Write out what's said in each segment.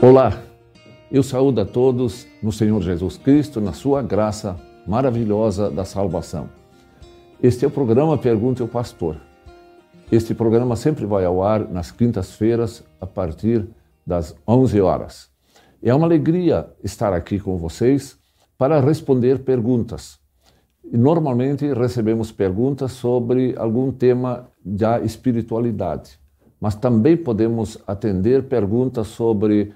Olá, eu saúdo a todos no Senhor Jesus Cristo, na sua graça maravilhosa da salvação. Este é o programa Pergunte ao Pastor. Este programa sempre vai ao ar nas quintas-feiras, a partir das 11 horas. É uma alegria estar aqui com vocês para responder perguntas. Normalmente recebemos perguntas sobre algum tema da espiritualidade, mas também podemos atender perguntas sobre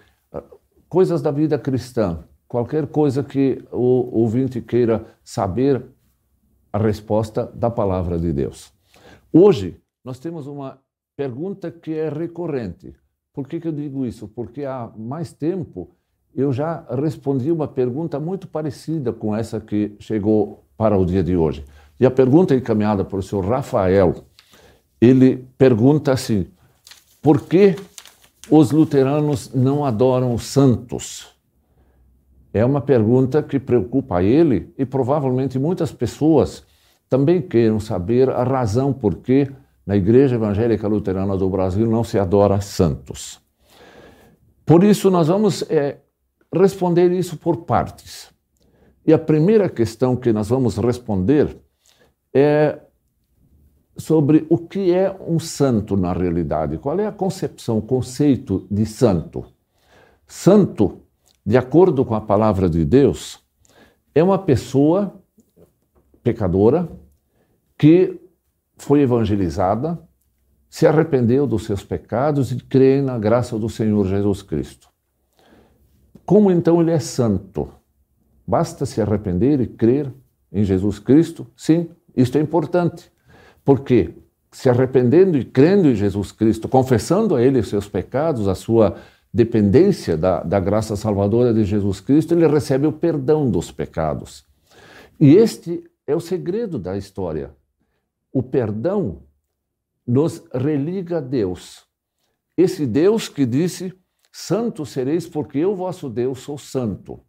coisas da vida cristã, qualquer coisa que o ouvinte queira saber a resposta da palavra de Deus. Hoje nós temos uma pergunta que é recorrente. Por que, que eu digo isso? Porque há mais tempo eu já respondi uma pergunta muito parecida com essa que chegou para o dia de hoje. E a pergunta encaminhada por o senhor Rafael, ele pergunta assim: por que os luteranos não adoram os santos? É uma pergunta que preocupa ele e provavelmente muitas pessoas também queiram saber a razão por que na Igreja Evangélica Luterana do Brasil não se adora santos. Por isso, nós vamos é, responder isso por partes. E a primeira questão que nós vamos responder é sobre o que é um santo na realidade. Qual é a concepção, o conceito de santo? Santo, de acordo com a palavra de Deus, é uma pessoa pecadora que foi evangelizada, se arrependeu dos seus pecados e crê na graça do Senhor Jesus Cristo. Como então ele é santo? Basta se arrepender e crer em Jesus Cristo? Sim, isto é importante. Porque se arrependendo e crendo em Jesus Cristo, confessando a Ele os seus pecados, a sua dependência da, da graça salvadora de Jesus Cristo, ele recebe o perdão dos pecados. E este é o segredo da história. O perdão nos religa a Deus. Esse Deus que disse: Santo sereis, porque eu, vosso Deus, sou santo.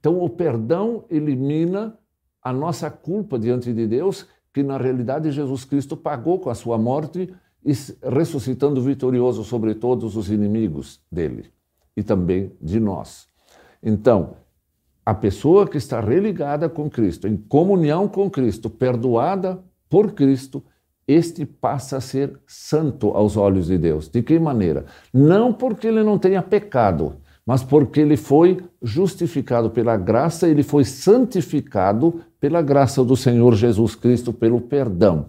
Então, o perdão elimina a nossa culpa diante de Deus que na realidade Jesus Cristo pagou com a sua morte e ressuscitando vitorioso sobre todos os inimigos dele e também de nós. Então, a pessoa que está religada com Cristo, em comunhão com Cristo, perdoada por Cristo, este passa a ser santo aos olhos de Deus. De que maneira? Não porque ele não tenha pecado, mas porque ele foi justificado pela graça, ele foi santificado pela graça do Senhor Jesus Cristo, pelo perdão.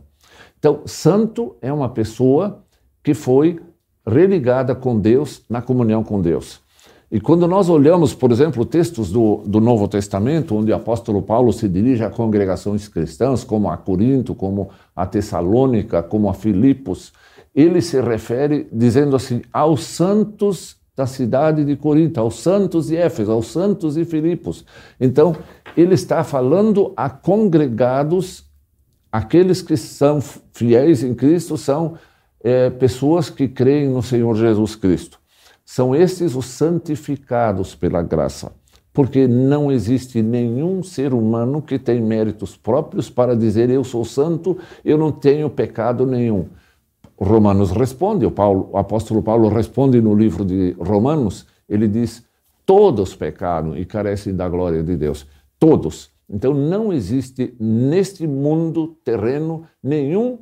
Então, santo é uma pessoa que foi religada com Deus, na comunhão com Deus. E quando nós olhamos, por exemplo, textos do, do Novo Testamento, onde o apóstolo Paulo se dirige a congregações cristãs, como a Corinto, como a Tessalônica, como a Filipos, ele se refere dizendo assim: aos santos da cidade de Corinto, aos santos de Éfeso, aos santos de Filipos. Então, ele está falando a congregados, aqueles que são fiéis em Cristo, são é, pessoas que creem no Senhor Jesus Cristo. São estes os santificados pela graça, porque não existe nenhum ser humano que tem méritos próprios para dizer eu sou santo, eu não tenho pecado nenhum. Romanos responde, o, Paulo, o apóstolo Paulo responde no livro de Romanos, ele diz: todos pecaram e carecem da glória de Deus. Todos. Então não existe neste mundo terreno nenhum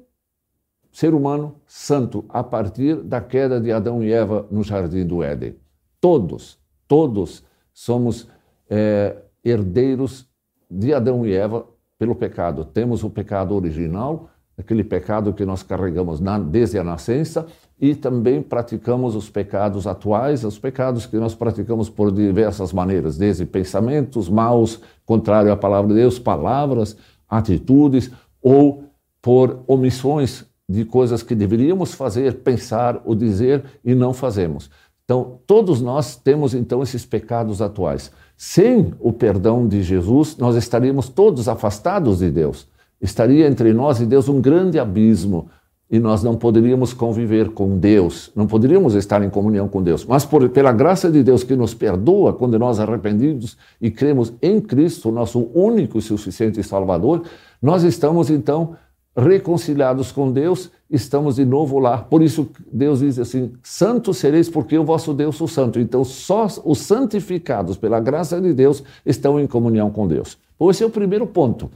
ser humano santo a partir da queda de Adão e Eva no jardim do Éden. Todos, todos somos é, herdeiros de Adão e Eva pelo pecado. Temos o pecado original, aquele pecado que nós carregamos na, desde a nascença, e também praticamos os pecados atuais, os pecados que nós praticamos por diversas maneiras, desde pensamentos maus, contrário à palavra de Deus, palavras, atitudes, ou por omissões de coisas que deveríamos fazer, pensar ou dizer e não fazemos. Então, todos nós temos então esses pecados atuais. Sem o perdão de Jesus, nós estaríamos todos afastados de Deus estaria entre nós e Deus um grande abismo e nós não poderíamos conviver com Deus, não poderíamos estar em comunhão com Deus. Mas por, pela graça de Deus que nos perdoa quando nós arrependidos e cremos em Cristo, nosso único e suficiente Salvador, nós estamos então reconciliados com Deus, estamos de novo lá. Por isso Deus diz assim: Santos sereis, porque o vosso Deus é santo. Então, só os santificados pela graça de Deus estão em comunhão com Deus. Esse é o primeiro ponto.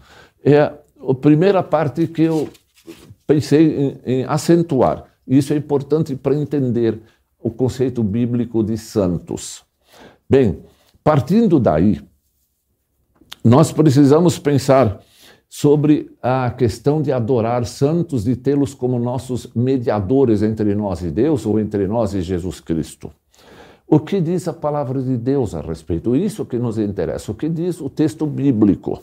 É a primeira parte que eu pensei em, em acentuar. Isso é importante para entender o conceito bíblico de santos. Bem, partindo daí, nós precisamos pensar sobre a questão de adorar santos, de tê-los como nossos mediadores entre nós e Deus ou entre nós e Jesus Cristo. O que diz a palavra de Deus a respeito? Isso que nos interessa. O que diz o texto bíblico?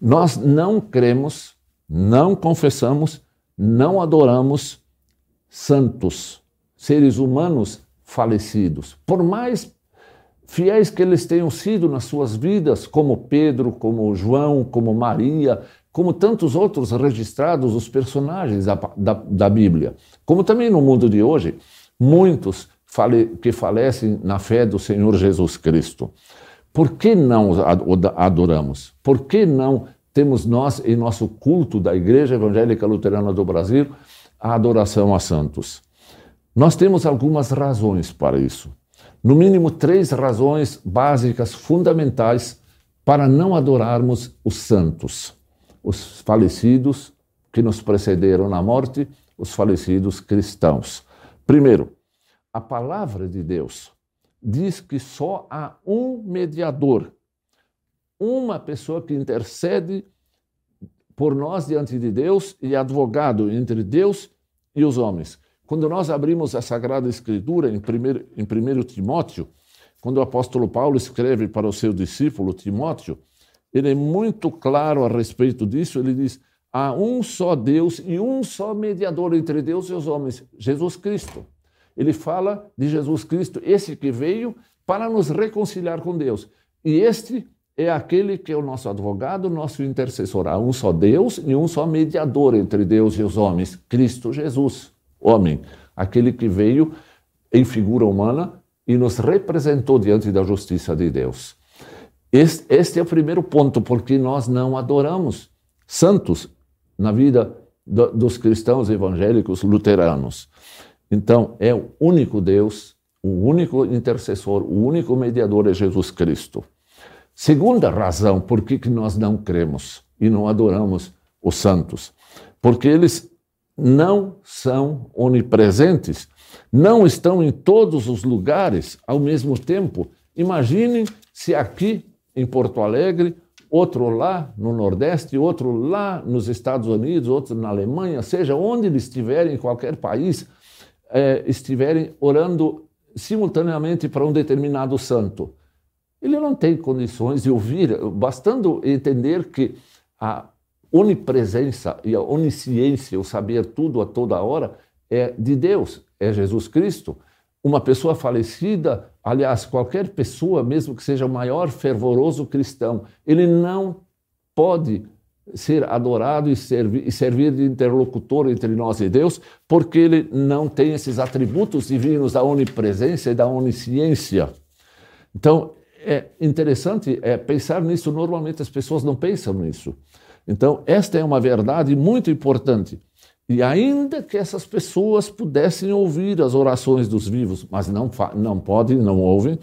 Nós não cremos, não confessamos, não adoramos santos, seres humanos falecidos. Por mais fiéis que eles tenham sido nas suas vidas, como Pedro, como João, como Maria, como tantos outros registrados, os personagens da, da, da Bíblia. Como também no mundo de hoje, muitos fale, que falecem na fé do Senhor Jesus Cristo. Por que não adoramos? Por que não temos nós, em nosso culto da Igreja Evangélica Luterana do Brasil, a adoração a santos? Nós temos algumas razões para isso no mínimo três razões básicas, fundamentais, para não adorarmos os santos, os falecidos que nos precederam na morte, os falecidos cristãos. Primeiro, a palavra de Deus diz que só há um mediador, uma pessoa que intercede por nós diante de Deus e advogado entre Deus e os homens. Quando nós abrimos a Sagrada Escritura em 1 em primeiro Timóteo, quando o apóstolo Paulo escreve para o seu discípulo Timóteo, ele é muito claro a respeito disso. Ele diz: há um só Deus e um só mediador entre Deus e os homens, Jesus Cristo. Ele fala de Jesus Cristo, esse que veio para nos reconciliar com Deus. E este é aquele que é o nosso advogado, nosso intercessor. Há um só Deus e um só mediador entre Deus e os homens, Cristo Jesus homem, aquele que veio em figura humana e nos representou diante da justiça de Deus. Este, é o primeiro ponto, porque nós não adoramos santos na vida do, dos cristãos evangélicos luteranos. Então, é o único Deus, o único intercessor, o único mediador é Jesus Cristo. Segunda razão por que nós não cremos e não adoramos os santos, porque eles não são onipresentes, não estão em todos os lugares ao mesmo tempo. Imaginem se aqui em Porto Alegre, outro lá no Nordeste, outro lá nos Estados Unidos, outro na Alemanha, seja onde eles estiverem, em qualquer país, é, estiverem orando simultaneamente para um determinado santo. Ele não tem condições de ouvir, bastando entender que a onipresença e a onisciência, o saber tudo a toda hora, é de Deus, é Jesus Cristo. Uma pessoa falecida, aliás, qualquer pessoa, mesmo que seja o maior fervoroso cristão, ele não pode ser adorado e servir, e servir de interlocutor entre nós e Deus, porque ele não tem esses atributos divinos da onipresença e da onisciência. Então, é interessante é, pensar nisso. Normalmente as pessoas não pensam nisso. Então, esta é uma verdade muito importante. E ainda que essas pessoas pudessem ouvir as orações dos vivos, mas não, não podem, não ouvem,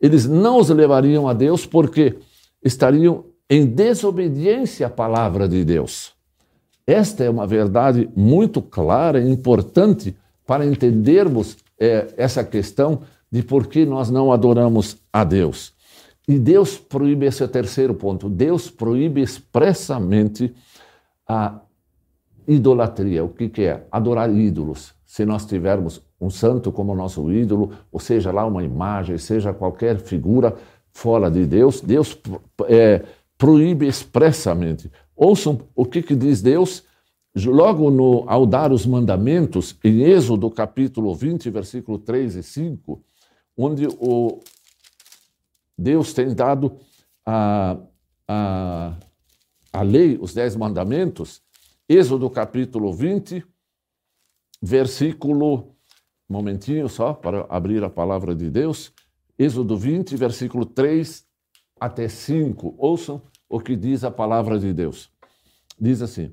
eles não os levariam a Deus porque estariam em desobediência à palavra de Deus. Esta é uma verdade muito clara e importante para entendermos é, essa questão de por que nós não adoramos a Deus. E Deus proíbe esse terceiro ponto. Deus proíbe expressamente a idolatria. O que, que é? Adorar ídolos. Se nós tivermos um santo como nosso ídolo, ou seja lá uma imagem, seja qualquer figura fora de Deus, Deus é, proíbe expressamente. Ouçam o que, que diz Deus logo no, ao dar os mandamentos, em Êxodo capítulo 20, versículo 3 e 5, onde o, Deus tem dado a, a, a lei, os dez mandamentos, Êxodo capítulo 20, versículo, um momentinho só para abrir a palavra de Deus, Êxodo 20, versículo 3 até 5. Ouçam o que diz a palavra de Deus. Diz assim: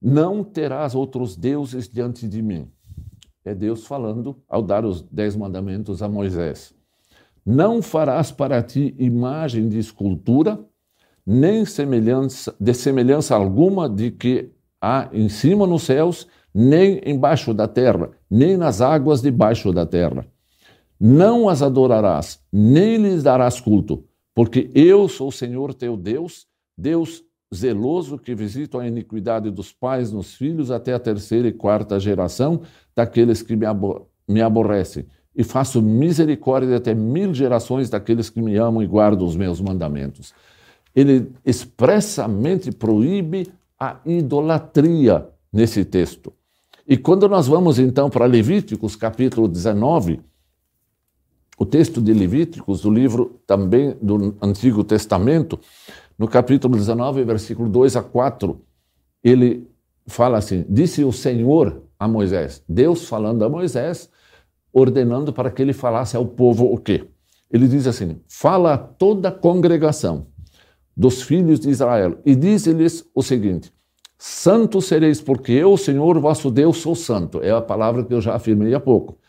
Não terás outros deuses diante de mim. É Deus falando ao dar os dez mandamentos a Moisés. Não farás para ti imagem de escultura, nem semelhança, de semelhança alguma de que há em cima nos céus, nem embaixo da terra, nem nas águas debaixo da terra. Não as adorarás, nem lhes darás culto, porque eu sou o Senhor teu Deus, Deus zeloso que visito a iniquidade dos pais nos filhos até a terceira e quarta geração daqueles que me, abor me aborrecem, e faço misericórdia até mil gerações daqueles que me amam e guardam os meus mandamentos. Ele expressamente proíbe a idolatria nesse texto. E quando nós vamos então para Levíticos, capítulo 19, o texto de Levíticos, do livro também do Antigo Testamento, no capítulo 19, versículo 2 a 4, ele fala assim: Disse o Senhor a Moisés, Deus falando a Moisés, ordenando para que ele falasse ao povo o quê? Ele diz assim: Fala a toda a congregação dos filhos de Israel e diz-lhes o seguinte: Santo sereis, porque eu, Senhor vosso Deus, sou santo. É a palavra que eu já afirmei há pouco.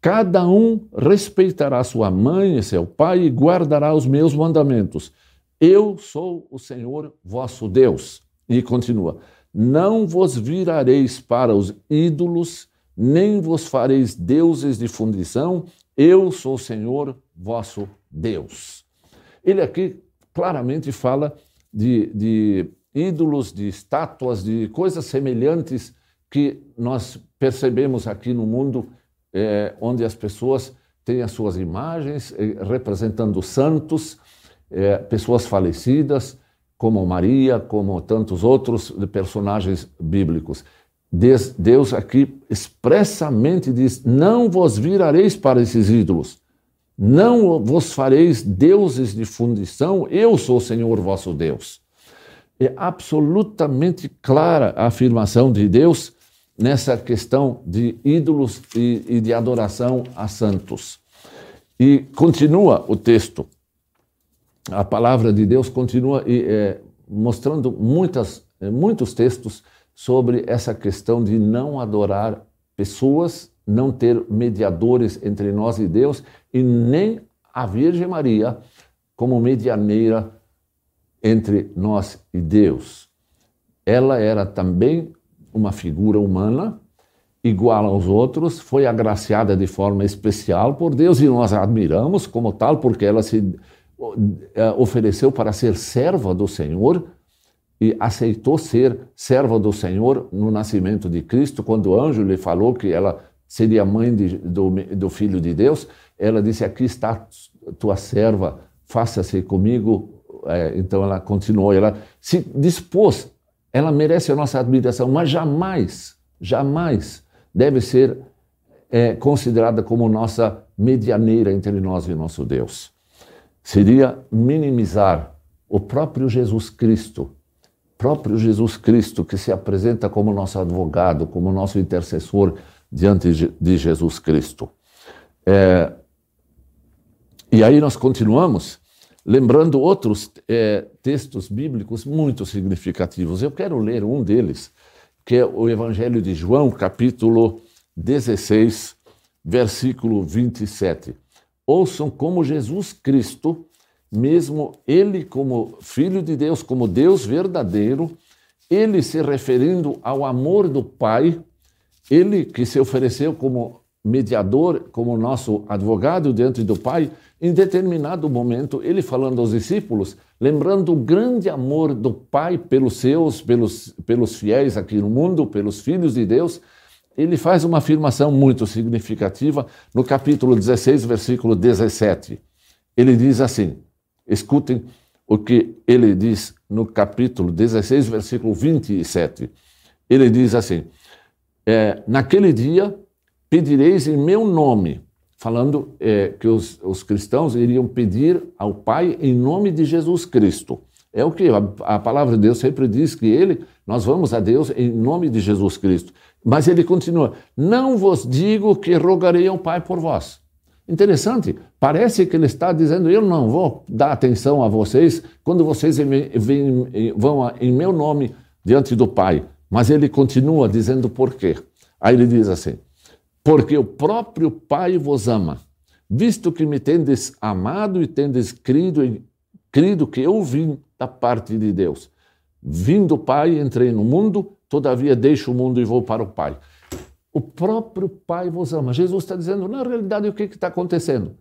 Cada um respeitará sua mãe e seu pai e guardará os meus mandamentos eu sou o Senhor vosso Deus. E continua: Não vos virareis para os ídolos, nem vos fareis deuses de fundição, eu sou o Senhor vosso Deus. Ele aqui claramente fala de, de ídolos, de estátuas, de coisas semelhantes que nós percebemos aqui no mundo, é, onde as pessoas têm as suas imagens eh, representando santos é, pessoas falecidas, como Maria, como tantos outros personagens bíblicos. Deus aqui expressamente diz: Não vos virareis para esses ídolos, não vos fareis deuses de fundição, eu sou o Senhor vosso Deus. É absolutamente clara a afirmação de Deus nessa questão de ídolos e, e de adoração a santos. E continua o texto a palavra de Deus continua é, mostrando muitas, é, muitos textos sobre essa questão de não adorar pessoas, não ter mediadores entre nós e Deus, e nem a Virgem Maria como medianeira entre nós e Deus. Ela era também uma figura humana, igual aos outros, foi agraciada de forma especial por Deus e nós a admiramos como tal, porque ela se é, ofereceu para ser serva do Senhor e aceitou ser serva do Senhor no nascimento de Cristo, quando o anjo lhe falou que ela seria mãe de, do, do Filho de Deus, ela disse: Aqui está tua serva, faça-se comigo. É, então ela continuou, ela se dispôs, ela merece a nossa admiração, mas jamais, jamais deve ser é, considerada como nossa medianeira entre nós e nosso Deus seria minimizar o próprio Jesus Cristo, próprio Jesus Cristo que se apresenta como nosso advogado, como nosso intercessor diante de Jesus Cristo. É, e aí nós continuamos lembrando outros é, textos bíblicos muito significativos. Eu quero ler um deles, que é o Evangelho de João, capítulo 16, versículo 27 ouçam como Jesus Cristo, mesmo ele como Filho de Deus, como Deus verdadeiro, ele se referindo ao amor do Pai, ele que se ofereceu como mediador, como nosso advogado diante do Pai, em determinado momento, ele falando aos discípulos, lembrando o grande amor do Pai pelos seus, pelos, pelos fiéis aqui no mundo, pelos filhos de Deus, ele faz uma afirmação muito significativa no capítulo 16, versículo 17. Ele diz assim: escutem o que ele diz no capítulo 16, versículo 27. Ele diz assim: é, Naquele dia pedireis em meu nome, falando é, que os, os cristãos iriam pedir ao Pai em nome de Jesus Cristo. É o que a, a palavra de Deus sempre diz que ele, nós vamos a Deus em nome de Jesus Cristo. Mas ele continua: Não vos digo que rogarei ao Pai por vós. Interessante, parece que ele está dizendo: Eu não vou dar atenção a vocês quando vocês vão em meu nome diante do Pai. Mas ele continua dizendo por quê. Aí ele diz assim: Porque o próprio Pai vos ama, visto que me tendes amado e tendes crido, crido que eu vim da parte de Deus. Vim do Pai, entrei no mundo, todavia deixo o mundo e vou para o Pai. O próprio Pai vos ama. Jesus está dizendo, na realidade, o que está acontecendo?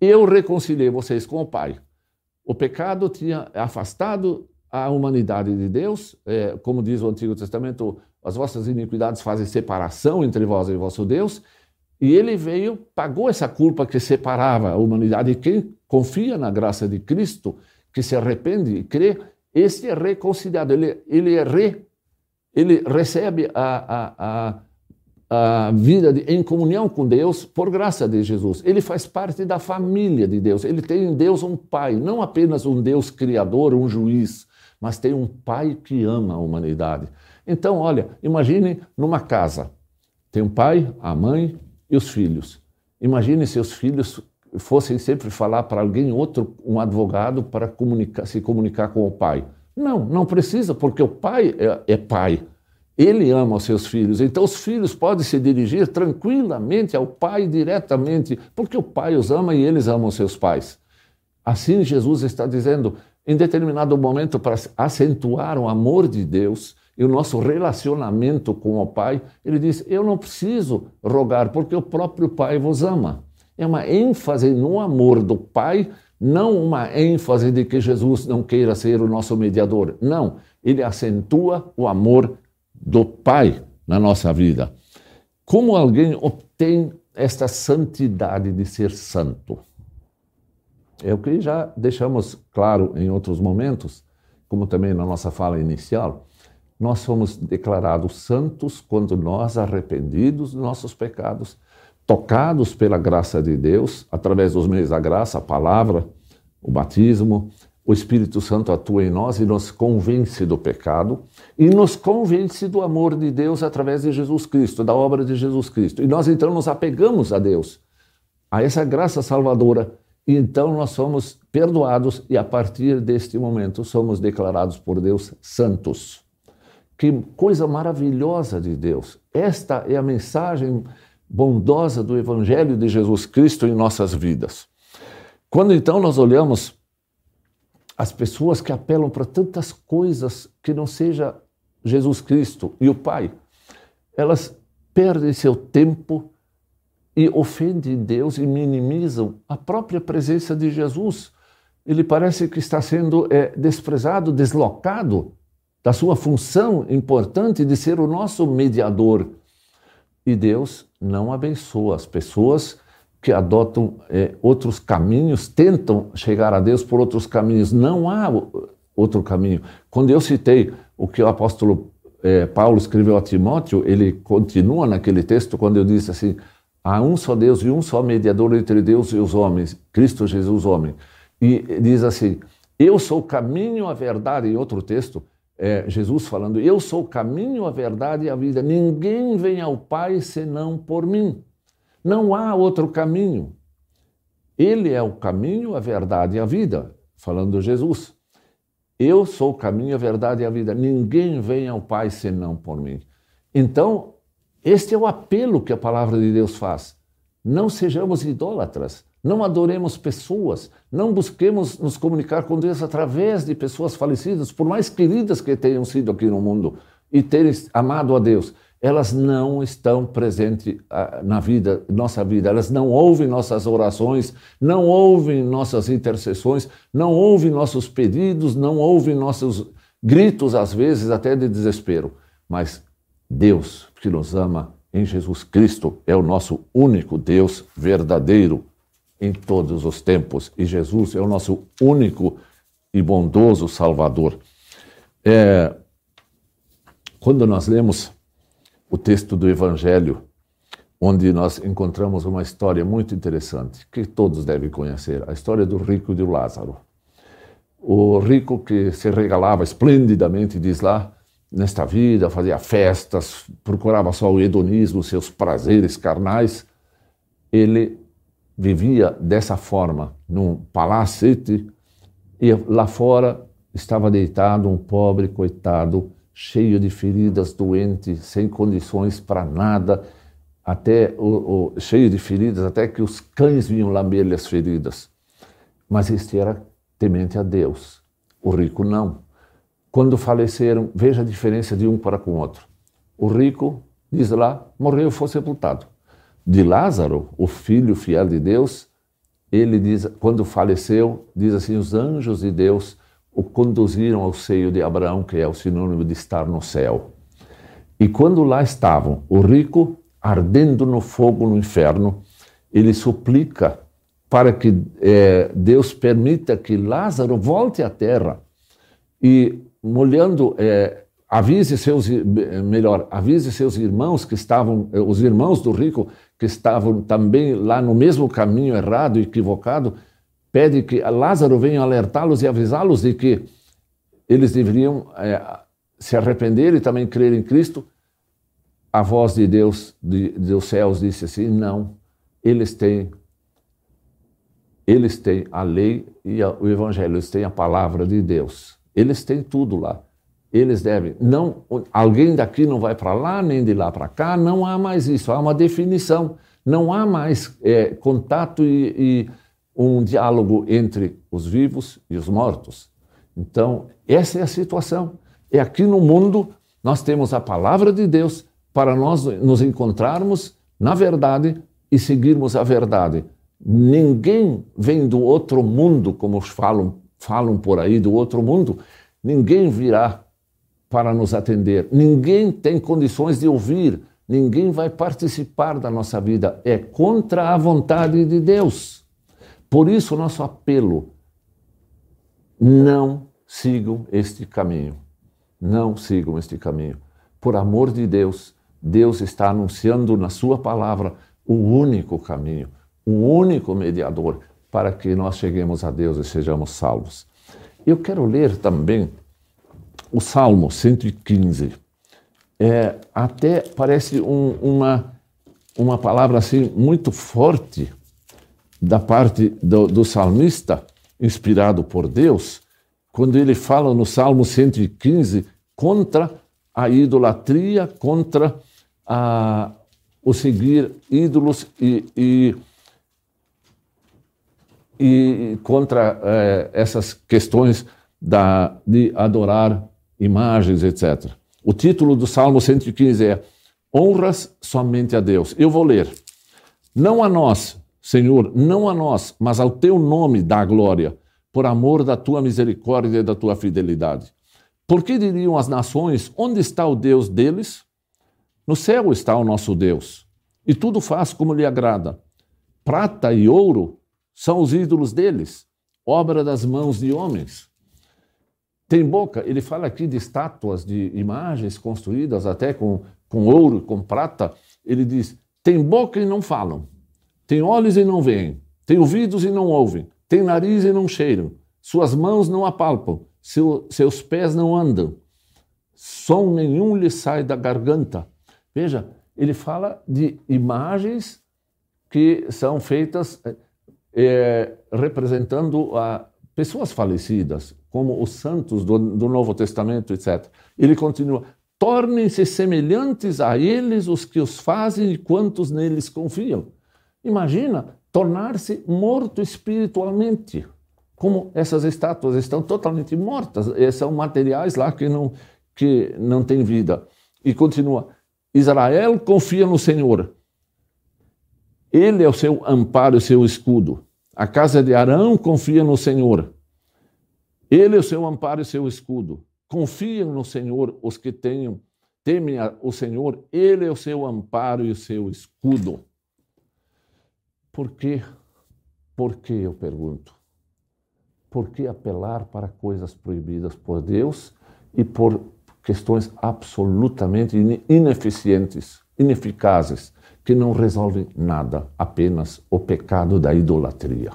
Eu reconciliei vocês com o Pai. O pecado tinha afastado a humanidade de Deus, é, como diz o Antigo Testamento, as vossas iniquidades fazem separação entre vós e vosso Deus, e ele veio, pagou essa culpa que separava a humanidade, e quem confia na graça de Cristo, que se arrepende e crê, esse é reconciliado, ele, ele, é re, ele recebe a, a, a, a vida de, em comunhão com Deus por graça de Jesus. Ele faz parte da família de Deus, ele tem em Deus um pai, não apenas um Deus criador, um juiz, mas tem um pai que ama a humanidade. Então, olha, imagine numa casa, tem um pai, a mãe e os filhos. Imagine se os filhos fossem sempre falar para alguém outro, um advogado, para comunicar, se comunicar com o pai. Não, não precisa, porque o pai é, é pai. Ele ama os seus filhos. Então, os filhos podem se dirigir tranquilamente ao pai diretamente, porque o pai os ama e eles amam seus pais. Assim, Jesus está dizendo: em determinado momento, para acentuar o amor de Deus e o nosso relacionamento com o Pai, ele diz: Eu não preciso rogar, porque o próprio Pai vos ama. É uma ênfase no amor do Pai, não uma ênfase de que Jesus não queira ser o nosso mediador. Não, ele acentua o amor do Pai na nossa vida. Como alguém obtém esta santidade de ser santo? É o que já deixamos claro em outros momentos, como também na nossa fala inicial. Nós somos declarados santos quando nós, arrependidos dos nossos pecados, tocados pela graça de Deus, através dos meios da graça, a palavra, o batismo, o Espírito Santo atua em nós e nos convence do pecado e nos convence do amor de Deus através de Jesus Cristo, da obra de Jesus Cristo. E nós então nos apegamos a Deus, a essa graça salvadora e então nós somos perdoados e a partir deste momento somos declarados por Deus santos. Que coisa maravilhosa de Deus! Esta é a mensagem bondosa do Evangelho de Jesus Cristo em nossas vidas. Quando então nós olhamos as pessoas que apelam para tantas coisas que não seja Jesus Cristo e o Pai, elas perdem seu tempo e ofendem Deus e minimizam a própria presença de Jesus. Ele parece que está sendo é, desprezado, deslocado da sua função importante de ser o nosso mediador. E Deus não abençoa as pessoas que adotam é, outros caminhos, tentam chegar a Deus por outros caminhos. Não há outro caminho. Quando eu citei o que o apóstolo é, Paulo escreveu a Timóteo, ele continua naquele texto quando eu disse assim: Há um só Deus e um só mediador entre Deus e os homens, Cristo Jesus, homem. E diz assim: Eu sou o caminho, a verdade. Em outro texto, é Jesus falando: Eu sou o caminho, a verdade e a vida. Ninguém vem ao Pai senão por mim. Não há outro caminho. Ele é o caminho, a verdade e a vida, falando Jesus. Eu sou o caminho, a verdade e a vida. Ninguém vem ao Pai senão por mim. Então, este é o apelo que a palavra de Deus faz. Não sejamos idólatras, não adoremos pessoas, não busquemos nos comunicar com Deus através de pessoas falecidas, por mais queridas que tenham sido aqui no mundo e terem amado a Deus. Elas não estão presentes ah, na vida, nossa vida, elas não ouvem nossas orações, não ouvem nossas intercessões, não ouvem nossos pedidos, não ouvem nossos gritos, às vezes até de desespero. Mas Deus que nos ama em Jesus Cristo é o nosso único Deus verdadeiro em todos os tempos. E Jesus é o nosso único e bondoso Salvador. É, quando nós lemos o texto do Evangelho, onde nós encontramos uma história muito interessante, que todos devem conhecer, a história do rico e do Lázaro. O rico que se regalava esplendidamente, diz lá, nesta vida, fazia festas, procurava só o hedonismo, seus prazeres carnais, ele vivia dessa forma, num palacete, e lá fora estava deitado um pobre coitado cheio de feridas, doente, sem condições para nada, até o, o, cheio de feridas, até que os cães vinham lamber-lhe as feridas. Mas este era temente a Deus. O rico não. Quando faleceram, veja a diferença de um para com o outro. O rico, diz lá, morreu e foi sepultado. De Lázaro, o filho fiel de Deus, ele diz, quando faleceu, diz assim: os anjos de Deus o conduziram ao seio de Abraão, que é o sinônimo de estar no céu. E quando lá estavam, o rico ardendo no fogo no inferno, ele suplica para que é, Deus permita que Lázaro volte à terra e molhando é, avise seus melhor avise seus irmãos que estavam os irmãos do rico que estavam também lá no mesmo caminho errado equivocado pede que Lázaro venha alertá-los e avisá-los de que eles deveriam é, se arrepender e também crer em Cristo. A voz de Deus de, dos céus disse assim: não, eles têm eles têm a lei e o evangelho, eles têm a palavra de Deus. Eles têm tudo lá. Eles devem. Não, alguém daqui não vai para lá nem de lá para cá. Não há mais isso. Há uma definição. Não há mais é, contato e, e um diálogo entre os vivos e os mortos. Então, essa é a situação. E aqui no mundo, nós temos a palavra de Deus para nós nos encontrarmos na verdade e seguirmos a verdade. Ninguém vem do outro mundo, como falam, falam por aí, do outro mundo. Ninguém virá para nos atender. Ninguém tem condições de ouvir. Ninguém vai participar da nossa vida. É contra a vontade de Deus. Por isso, nosso apelo: não sigam este caminho. Não sigam este caminho. Por amor de Deus, Deus está anunciando na Sua palavra o único caminho, o único mediador para que nós cheguemos a Deus e sejamos salvos. Eu quero ler também o Salmo 115. É, até parece um, uma, uma palavra assim muito forte, da parte do, do salmista, inspirado por Deus, quando ele fala no Salmo 115 contra a idolatria, contra a, o seguir ídolos e, e, e contra é, essas questões da, de adorar imagens, etc. O título do Salmo 115 é Honras somente a Deus. Eu vou ler. Não a nós, Senhor, não a nós, mas ao teu nome dá glória, por amor da tua misericórdia e da tua fidelidade. Por que diriam as nações: onde está o Deus deles? No céu está o nosso Deus, e tudo faz como lhe agrada. Prata e ouro são os ídolos deles, obra das mãos de homens. Tem boca, ele fala aqui de estátuas, de imagens construídas até com, com ouro, com prata. Ele diz: tem boca e não falam. Tem olhos e não veem, tem ouvidos e não ouvem, tem nariz e não cheiram, suas mãos não apalpam, seu, seus pés não andam, som nenhum lhe sai da garganta. Veja, ele fala de imagens que são feitas é, representando a pessoas falecidas, como os santos do, do Novo Testamento, etc. Ele continua: tornem-se semelhantes a eles os que os fazem e quantos neles confiam. Imagina tornar-se morto espiritualmente. Como essas estátuas estão totalmente mortas, são materiais lá que não, que não têm vida. E continua: Israel confia no Senhor. Ele é o seu amparo o seu escudo. A casa de Arão confia no Senhor. Ele é o seu amparo e seu escudo. Confiam no Senhor os que tenham, temem o Senhor. Ele é o seu amparo e o seu escudo. Por quê? Por que eu pergunto? Por que apelar para coisas proibidas por Deus e por questões absolutamente ineficientes, ineficazes, que não resolvem nada, apenas o pecado da idolatria?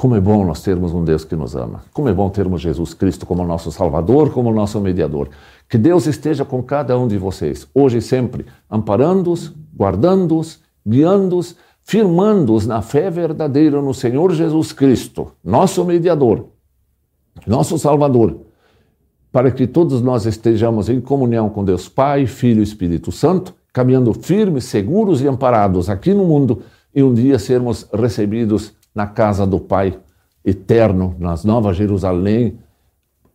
Como é bom nós termos um Deus que nos ama. Como é bom termos Jesus Cristo como nosso Salvador, como nosso mediador. Que Deus esteja com cada um de vocês, hoje e sempre, amparando-os, guardando-os, guiando-os firmando-os na fé verdadeira no Senhor Jesus Cristo, nosso mediador, nosso Salvador, para que todos nós estejamos em comunhão com Deus Pai, Filho e Espírito Santo, caminhando firmes, seguros e amparados aqui no mundo e um dia sermos recebidos na casa do Pai eterno, nas Nova Jerusalém,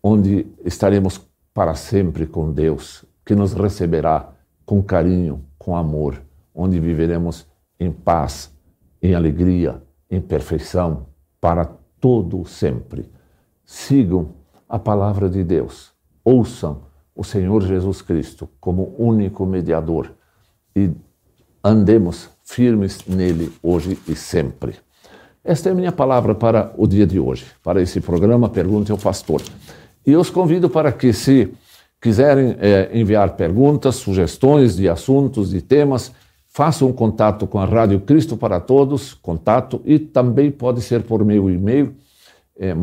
onde estaremos para sempre com Deus, que nos receberá com carinho, com amor, onde viveremos em paz, em alegria, em perfeição, para todo sempre. Sigam a palavra de Deus, ouçam o Senhor Jesus Cristo como único mediador e andemos firmes nele hoje e sempre. Esta é a minha palavra para o dia de hoje, para esse programa Pergunte ao Pastor. E eu os convido para que, se quiserem é, enviar perguntas, sugestões de assuntos, de temas, façam um contato com a Rádio Cristo para Todos, contato, e também pode ser por meu e-mail, é,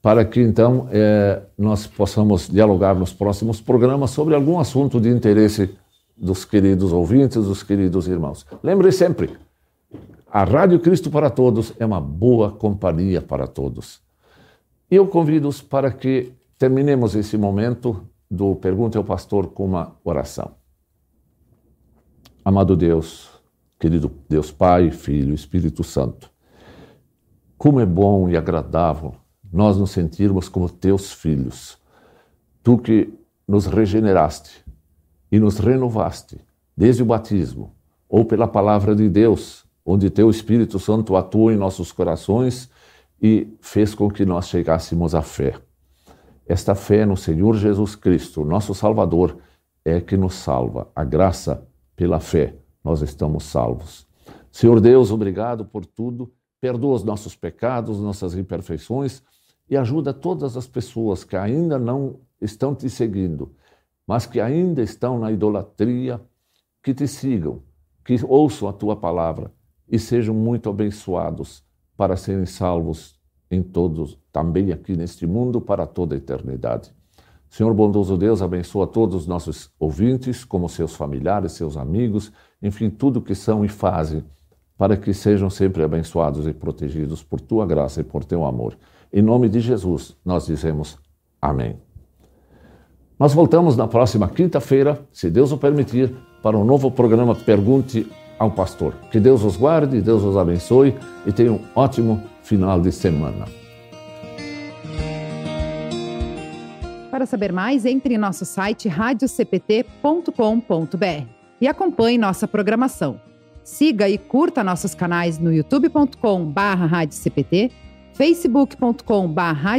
para que então é, nós possamos dialogar nos próximos programas sobre algum assunto de interesse dos queridos ouvintes, dos queridos irmãos. Lembre sempre, a Rádio Cristo para Todos é uma boa companhia para todos. E eu convido-os para que terminemos esse momento do Pergunte ao Pastor com uma oração. Amado Deus, querido Deus Pai, Filho, Espírito Santo, como é bom e agradável nós nos sentirmos como teus filhos. Tu que nos regeneraste e nos renovaste desde o batismo ou pela palavra de Deus, onde teu Espírito Santo atuou em nossos corações e fez com que nós chegássemos à fé. Esta fé no Senhor Jesus Cristo, nosso Salvador, é que nos salva. A graça pela fé, nós estamos salvos. Senhor Deus, obrigado por tudo. Perdoa os nossos pecados, nossas imperfeições e ajuda todas as pessoas que ainda não estão te seguindo mas que ainda estão na idolatria, que te sigam, que ouçam a tua palavra e sejam muito abençoados para serem salvos em todos, também aqui neste mundo, para toda a eternidade. Senhor bondoso Deus, abençoa todos os nossos ouvintes, como seus familiares, seus amigos, enfim, tudo que são e fazem, para que sejam sempre abençoados e protegidos por tua graça e por teu amor. Em nome de Jesus, nós dizemos amém. Nós voltamos na próxima quinta-feira, se Deus o permitir, para um novo programa Pergunte ao Pastor. Que Deus os guarde, Deus os abençoe e tenha um ótimo final de semana. Para saber mais, entre em nosso site radiocpt.com.br e acompanhe nossa programação. Siga e curta nossos canais no youtube.com/barra facebook.com/barra